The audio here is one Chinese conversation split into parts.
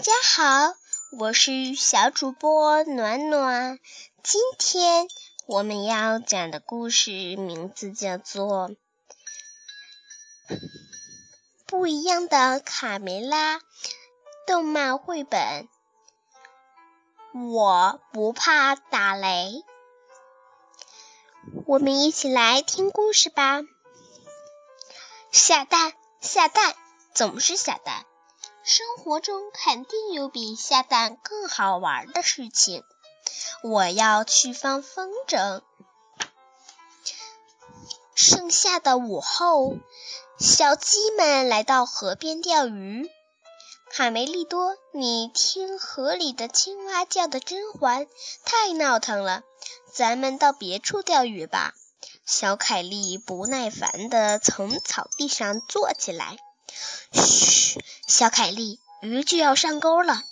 大家好，我是小主播暖暖。今天我们要讲的故事名字叫做《不一样的卡梅拉》动漫绘本。我不怕打雷，我们一起来听故事吧。下蛋，下蛋，总是下蛋。生活中肯定有比下蛋更好玩的事情。我要去放风筝。盛夏的午后，小鸡们来到河边钓鱼。卡梅利多，你听河里的青蛙叫的真欢，太闹腾了。咱们到别处钓鱼吧。小凯莉不耐烦地从草地上坐起来。嘘，小凯莉，鱼就要上钩了。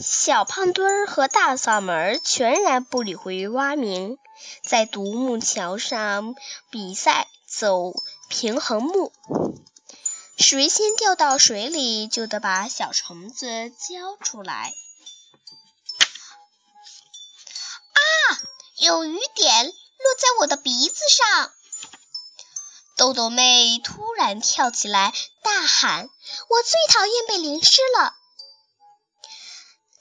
小胖墩儿和大嗓门全然不理会蛙鸣，在独木桥上比赛走平衡木，谁先掉到水里，就得把小虫子交出来。啊有雨点落在我的鼻子上，豆豆妹突然跳起来大喊：“我最讨厌被淋湿了！”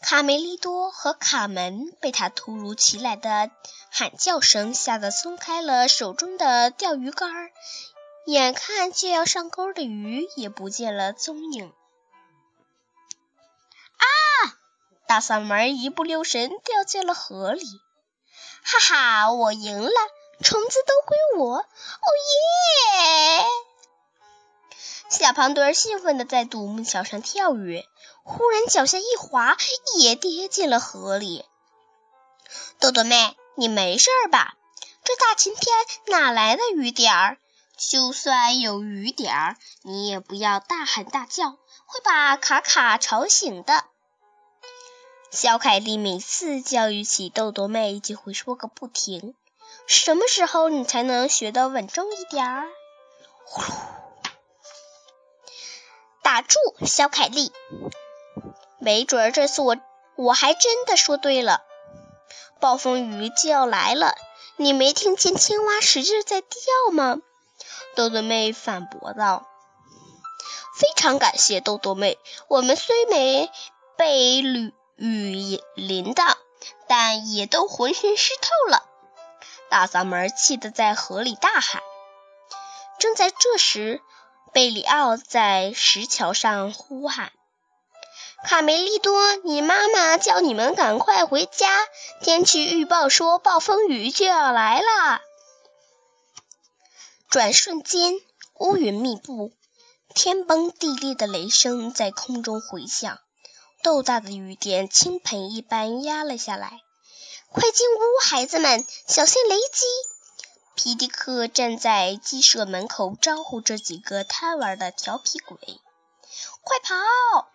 卡梅利多和卡门被他突如其来的喊叫声吓得松开了手中的钓鱼竿，眼看就要上钩的鱼也不见了踪影。啊！大嗓门一不留神掉进了河里。哈哈，我赢了，虫子都归我！哦耶！小胖墩儿兴奋地在独木桥上跳跃，忽然脚下一滑，也跌进了河里。豆豆妹，你没事吧？这大晴天哪来的雨点儿？就算有雨点儿，你也不要大喊大叫，会把卡卡吵醒的。小凯莉每次教育起豆豆妹，就会说个不停。什么时候你才能学得稳重一点儿？呼噜！打住，小凯莉！没准儿这次我我还真的说对了。暴风雨就要来了，你没听见青蛙使劲在叫吗？豆豆妹反驳道。非常感谢豆豆妹，我们虽没被雨。雨淋到，但也都浑身湿透了。大嗓门气得在河里大喊。正在这时，贝里奥在石桥上呼喊：“卡梅利多，你妈妈叫你们赶快回家，天气预报说暴风雨就要来了。”转瞬间，乌云密布，天崩地裂的雷声在空中回响。豆大的雨点倾盆一般压了下来。快进屋，孩子们，小心雷击！皮迪克站在鸡舍门口招呼这几个贪玩的调皮鬼：“快跑！”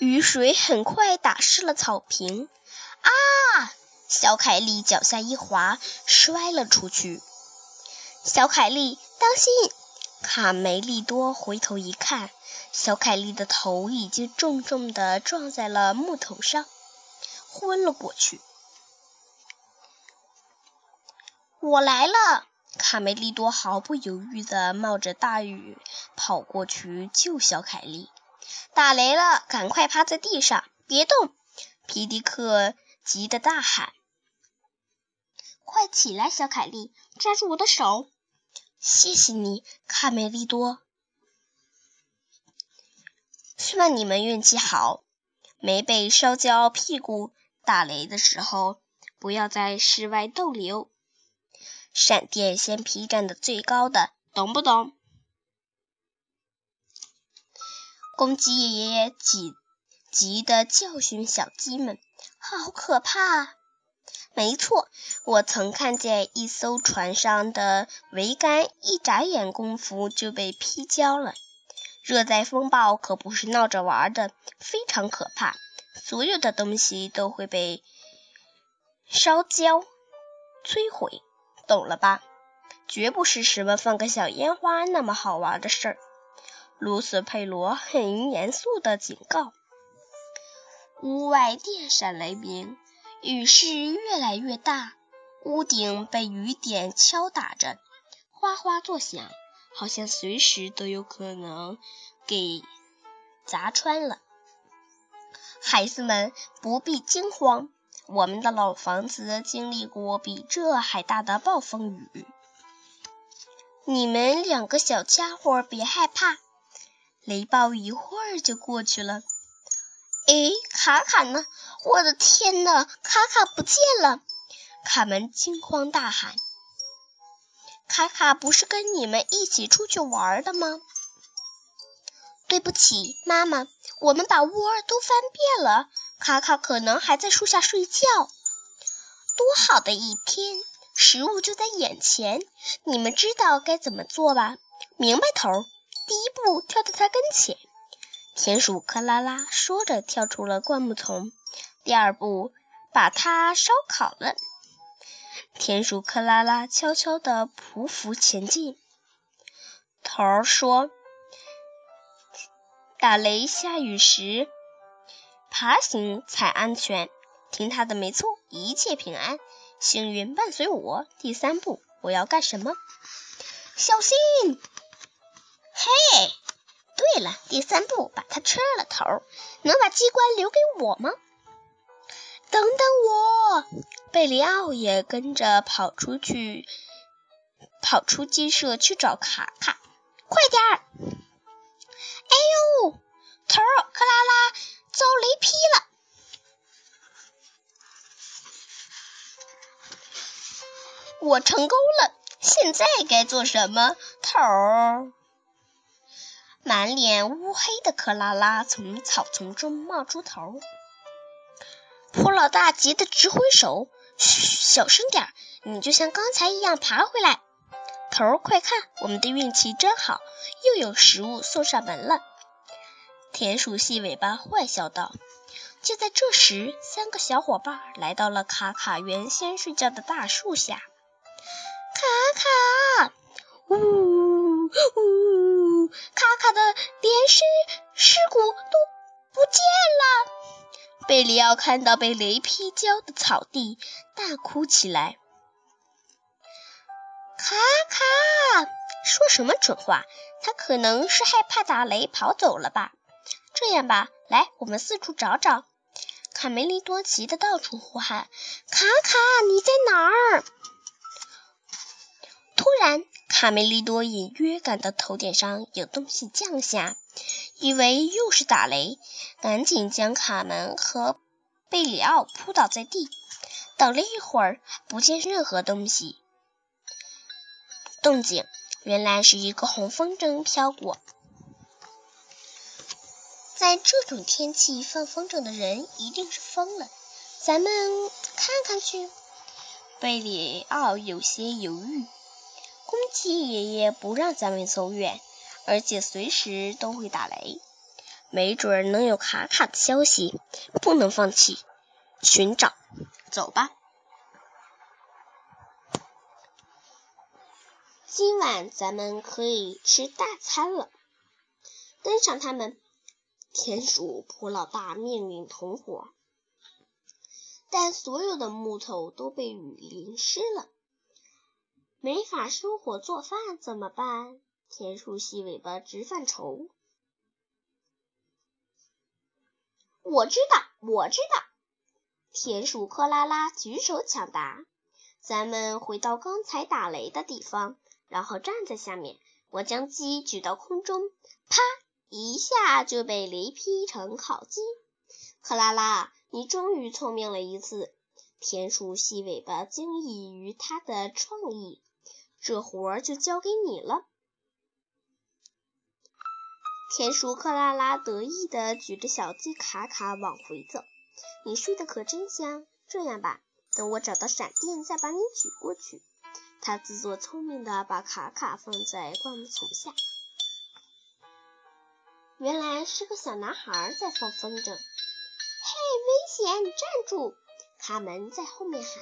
雨水很快打湿了草坪。啊！小凯莉脚下一滑，摔了出去。小凯莉，当心！卡梅利多回头一看。小凯莉的头已经重重的撞在了木头上，昏了过去。我来了！卡梅利多毫不犹豫地冒着大雨跑过去救小凯莉。打雷了，赶快趴在地上，别动！皮迪克急得大喊：“快起来，小凯莉，抓住我的手！”谢谢你，卡梅利多。算你们运气好，没被烧焦屁股。打雷的时候，不要在室外逗留。闪电先劈站的最高的，懂不懂？公鸡爷爷急急的教训小鸡们：“好可怕！”没错，我曾看见一艘船上的桅杆，一眨眼功夫就被劈焦了。热带风暴可不是闹着玩的，非常可怕，所有的东西都会被烧焦、摧毁，懂了吧？绝不是什么放个小烟花那么好玩的事儿。卢斯佩罗很严肃地警告。屋外电闪雷鸣，雨势越来越大，屋顶被雨点敲打着，哗哗作响，好像随时都有可能给砸穿了。孩子们不必惊慌，我们的老房子经历过比这还大的暴风雨。你们两个小家伙别害怕，雷暴一会儿就过去了。哎，卡卡呢？我的天哪，卡卡不见了！卡门惊慌大喊：“卡卡不是跟你们一起出去玩的吗？”对不起，妈妈，我们把窝都翻遍了，卡卡可能还在树下睡觉。多好的一天，食物就在眼前，你们知道该怎么做吧？明白，头。第一步，跳到他跟前。田鼠克拉拉说着，跳出了灌木丛。第二步，把它烧烤了。田鼠克拉拉悄悄地匍匐前进。头儿说：“打雷下雨时，爬行才安全。听他的，没错，一切平安，幸运伴随我。”第三步，我要干什么？小心！嘿。对了，第三步把它吃了头，能把机关留给我吗？等等我，贝里奥也跟着跑出去，跑出鸡舍去找卡卡，快点儿！我成功了，现在该做什么？头。满脸乌黑的克拉拉从草丛中冒出头，普老大急得直挥手：“嘘，小声点你就像刚才一样爬回来。”头儿，快看，我们的运气真好，又有食物送上门了。田鼠细尾巴坏笑道。就在这时，三个小伙伴来到了卡卡原先睡觉的大树下。卡卡，呜呜，卡卡的连尸尸骨都不见了。贝里奥看到被雷劈焦的草地，大哭起来。卡卡，说什么蠢话？他可能是害怕打雷跑走了吧？这样吧，来，我们四处找找。卡梅利多急得到处呼喊：“卡卡，你在哪儿？”突然，卡梅利多隐约感到头顶上有东西降下，以为又是打雷，赶紧将卡门和贝里奥扑倒在地。等了一会儿，不见任何东西，动静原来是一个红风筝飘过。在这种天气放风筝的人一定是疯了。咱们看看去。贝里奥有些犹豫。公鸡爷爷不让咱们走远，而且随时都会打雷，没准能有卡卡的消息，不能放弃寻找。走吧，今晚咱们可以吃大餐了。跟上他们，田鼠普老大命令同伙，但所有的木头都被雨淋湿了。没法生火做饭怎么办？田鼠细尾巴直犯愁。我知道，我知道。田鼠克拉拉举手抢答：“咱们回到刚才打雷的地方，然后站在下面。我将鸡举到空中，啪一下就被雷劈成烤鸡。”克拉拉，你终于聪明了一次。田鼠细尾巴惊异于他的创意。这活儿就交给你了。田鼠克拉拉得意地举着小鸡卡卡往回走。你睡得可真香。这样吧，等我找到闪电，再把你举过去。他自作聪明地把卡卡放在灌木丛下。原来是个小男孩在放风筝。嘿，危险！站住！卡门在后面喊。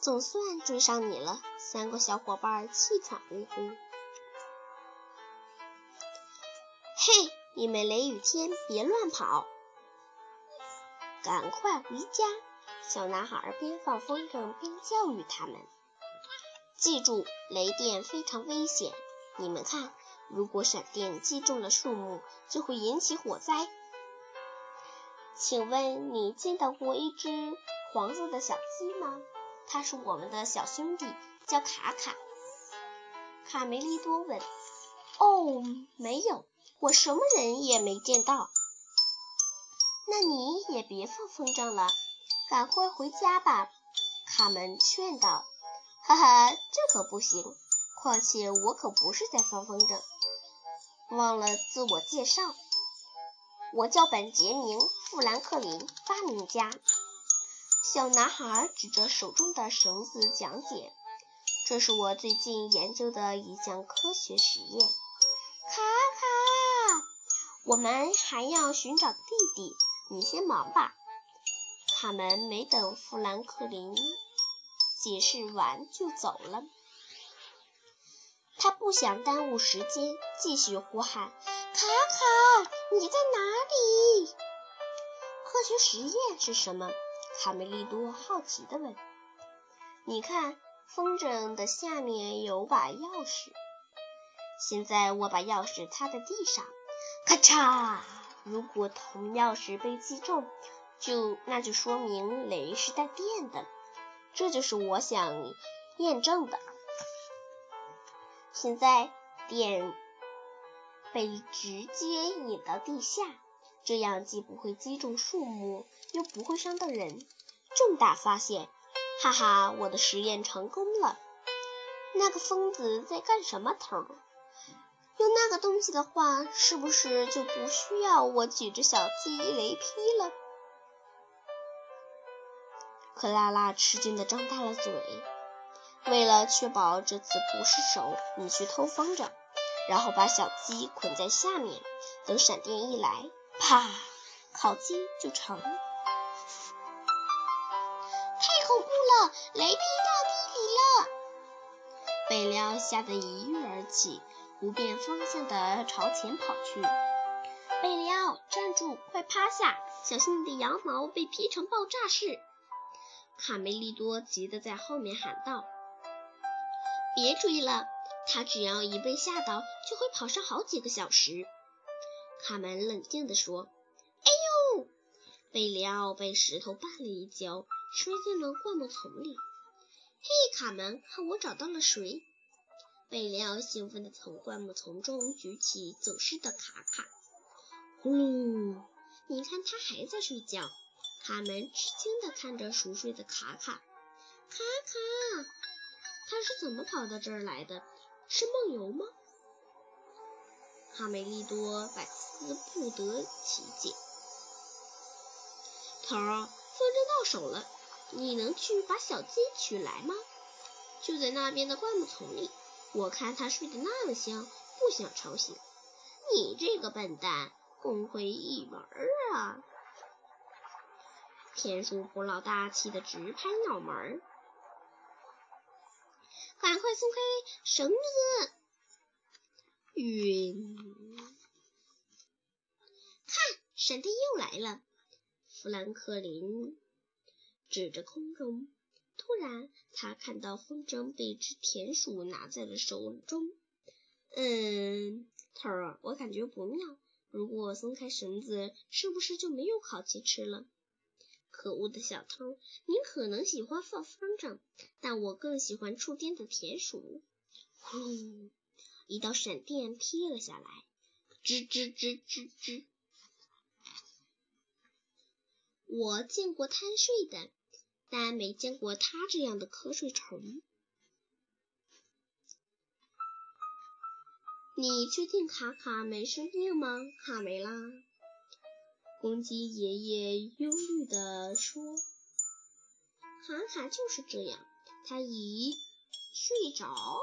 总算追上你了！三个小伙伴气喘吁吁。嘿，你们雷雨天别乱跑，赶快回家！小男孩边放风筝边教育他们：“记住，雷电非常危险。你们看，如果闪电击中了树木，就会引起火灾。”请问你见到过一只黄色的小鸡吗？他是我们的小兄弟，叫卡卡。卡梅利多问：“哦，没有，我什么人也没见到。”那你也别放风筝了，赶快回家吧。”卡门劝道。“哈哈，这可不行，况且我可不是在放风筝。忘了自我介绍，我叫本杰明·富兰克林，发明家。”小男孩指着手中的绳子讲解：“这是我最近研究的一项科学实验。”卡卡，我们还要寻找弟弟。你先忙吧。卡门没等富兰克林解释完就走了。他不想耽误时间，继续呼喊：“卡卡，你在哪里？”科学实验是什么？卡梅利多好奇地问。“你看，风筝的下面有把钥匙。现在我把钥匙插在地上，咔嚓。”如果铜钥匙被击中，就那就说明雷是带电的，这就是我想验证的。现在电被直接引到地下，这样既不会击中树木，又不会伤到人。重大发现！哈哈，我的实验成功了。那个疯子在干什么头？用那个东西的话，是不是就不需要我举着小鸡雷劈了？克拉拉吃惊的张大了嘴。为了确保这次不是手，你去偷风筝，然后把小鸡捆在下面，等闪电一来，啪，烤鸡就成了。太恐怖了！雷劈到地里了！贝廖吓得一跃而起。不变方向的朝前跑去，贝里奥，站住！快趴下！小心你的羊毛被劈成爆炸式！卡梅利多急得在后面喊道：“别追了，他只要一被吓到，就会跑上好几个小时。”卡门冷静地说：“哎呦！”贝里奥被石头绊了一跤，摔进了灌木丛里。“嘿，卡门，看我找到了谁！”贝里奥兴奋地从灌木丛中举起走失的卡卡。呼噜！你看，他还在睡觉。卡门吃惊地看着熟睡的卡卡。卡卡，他是怎么跑到这儿来的？是梦游吗？哈梅利多百思不得其解。头儿，风筝到手了，你能去把小鸡取来吗？就在那边的灌木丛里。我看他睡得那么香，不想吵醒你。这个笨蛋，功亏一篑啊！田鼠普老大气得直拍脑门赶快松开绳子！晕！看，闪电又来了！富兰克林指着空中。突然，他看到风筝被一只田鼠拿在了手中。嗯，头儿，我感觉不妙。如果松开绳子，是不是就没有烤鸡吃了？可恶的小偷！你可能喜欢放风筝，但我更喜欢触电的田鼠。呼噜！一道闪电劈了下来，吱吱吱吱吱。我见过贪睡的。但没见过他这样的瞌睡虫。你确定卡卡没生病吗，卡梅拉？公鸡爷爷忧虑地说：“卡卡就是这样，他一睡着，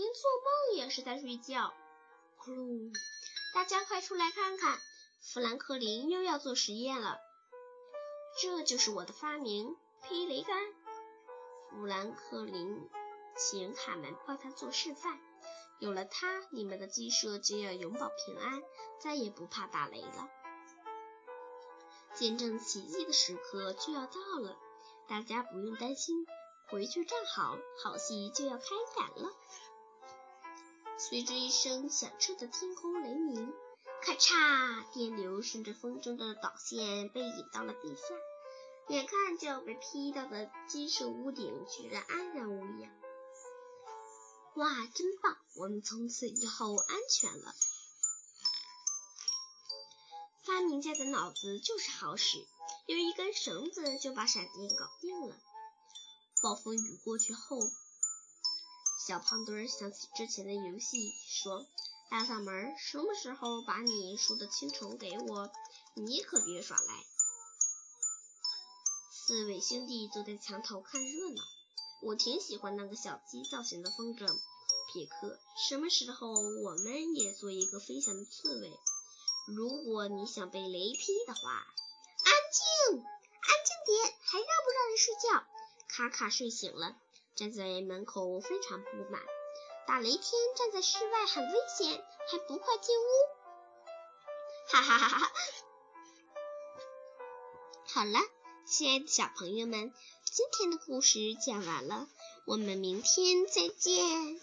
连做梦也是在睡觉。”呼噜！大家快出来看看，富兰克林又要做实验了。这就是我的发明。劈雷杆，富兰克林请卡门帮他做示范。有了它，你们的鸡舍就要永保平安，再也不怕打雷了。见证奇迹的时刻就要到了，大家不用担心，回去站好，好戏就要开演了。随着一声响彻的天空雷鸣，咔嚓，电流顺着风筝的导线被引到了地下，眼看就要被劈到的金属屋顶居然安然无恙。哇，真棒！我们从此以后安全了。发明家的脑子就是好使，用一根绳子就把闪电搞定了。暴风雨过去后，小胖墩想起之前的游戏，说：“大嗓门，什么时候把你输的青虫给我？你可别耍赖。”四位兄弟坐在墙头看热闹。我挺喜欢那个小鸡造型的风筝，皮克。什么时候我们也做一个飞翔的刺猬？如果你想被雷劈的话，安静，安静点，还让不让人睡觉？卡卡睡醒了，站在门口非常不满。打雷天站在室外很危险，还不快进屋？哈哈哈哈哈！好了，亲爱的小朋友们，今天的故事讲完了，我们明天再见。